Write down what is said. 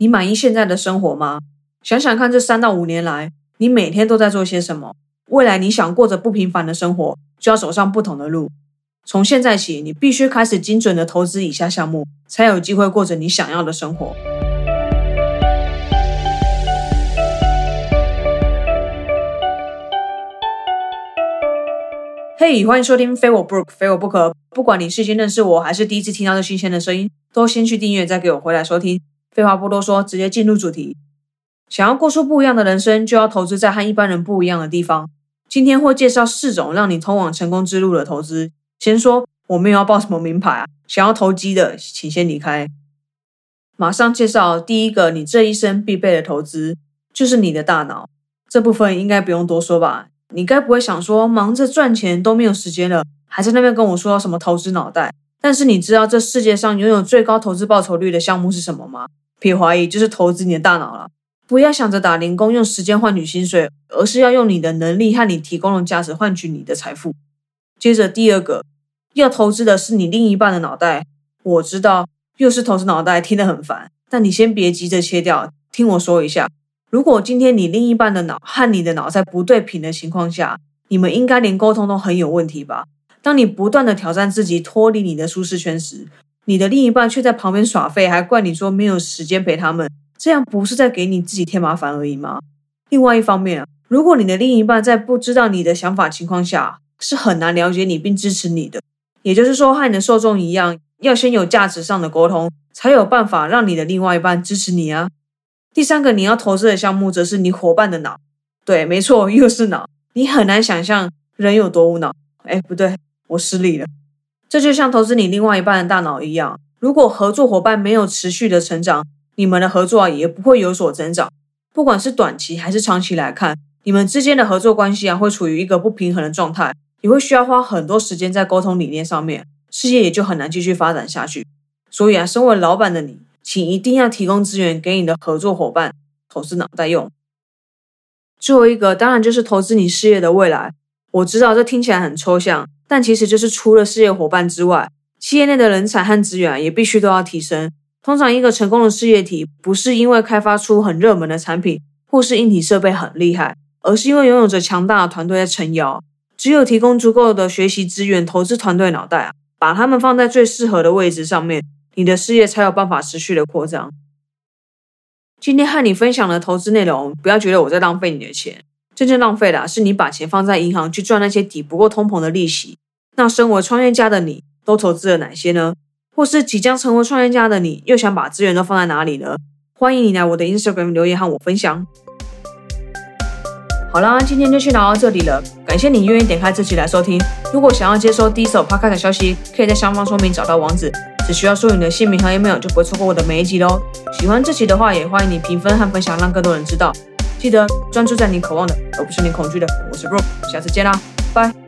你满意现在的生活吗？想想看，这三到五年来，你每天都在做些什么？未来你想过着不平凡的生活，就要走上不同的路。从现在起，你必须开始精准的投资以下项目，才有机会过着你想要的生活。嘿，欢迎收听非我不可，非我不可。不管你是先认识我，还是第一次听到这新鲜的声音，都先去订阅，再给我回来收听。废话不多说，直接进入主题。想要过出不一样的人生，就要投资在和一般人不一样的地方。今天会介绍四种让你通往成功之路的投资。先说，我没有要报什么名牌啊，想要投机的，请先离开。马上介绍第一个，你这一生必备的投资，就是你的大脑。这部分应该不用多说吧？你该不会想说，忙着赚钱都没有时间了，还在那边跟我说什么投资脑袋？但是你知道这世界上拥有最高投资报酬率的项目是什么吗？别怀疑，就是投资你的大脑了。不要想着打零工，用时间换取薪水，而是要用你的能力和你提供的价值换取你的财富。接着第二个，要投资的是你另一半的脑袋。我知道又是投资脑袋，听得很烦，但你先别急着切掉，听我说一下。如果今天你另一半的脑和你的脑在不对频的情况下，你们应该连沟通都很有问题吧？当你不断的挑战自己，脱离你的舒适圈时，你的另一半却在旁边耍废，还怪你说没有时间陪他们，这样不是在给你自己添麻烦而已吗？另外一方面，如果你的另一半在不知道你的想法情况下，是很难了解你并支持你的。也就是说，和你的受众一样，要先有价值上的沟通，才有办法让你的另外一半支持你啊。第三个你要投资的项目，则是你伙伴的脑。对，没错，又是脑。你很难想象人有多无脑。哎，不对，我失礼了。这就像投资你另外一半的大脑一样，如果合作伙伴没有持续的成长，你们的合作也不会有所增长。不管是短期还是长期来看，你们之间的合作关系啊，会处于一个不平衡的状态，也会需要花很多时间在沟通理念上面，事业也就很难继续发展下去。所以啊，身为老板的你，请一定要提供资源给你的合作伙伴投资脑袋用。最后一个，当然就是投资你事业的未来。我知道这听起来很抽象。但其实就是除了事业伙伴之外，企业内的人才和资源也必须都要提升。通常一个成功的事业体不是因为开发出很热门的产品或是硬体设备很厉害，而是因为拥有着强大的团队在撑腰。只有提供足够的学习资源、投资团队脑袋啊，把他们放在最适合的位置上面，你的事业才有办法持续的扩张。今天和你分享的投资内容，不要觉得我在浪费你的钱。真正浪费的是你把钱放在银行去赚那些抵不过通膨的利息。那身为创业家的你，都投资了哪些呢？或是即将成为创业家的你，又想把资源都放在哪里呢？欢迎你来我的 Instagram 留言和我分享。好啦，今天就先聊到这里了。感谢你愿意点开这期来收听。如果想要接收第一手 Podcast 消息，可以在下方说明找到网址，只需要输入你的姓名和 email，就不会错过我的每一集喽。喜欢这期的话，也欢迎你评分和分享，让更多人知道。记得专注在你渴望的，而不是你恐惧的。我是 Bro，下次见啦，拜。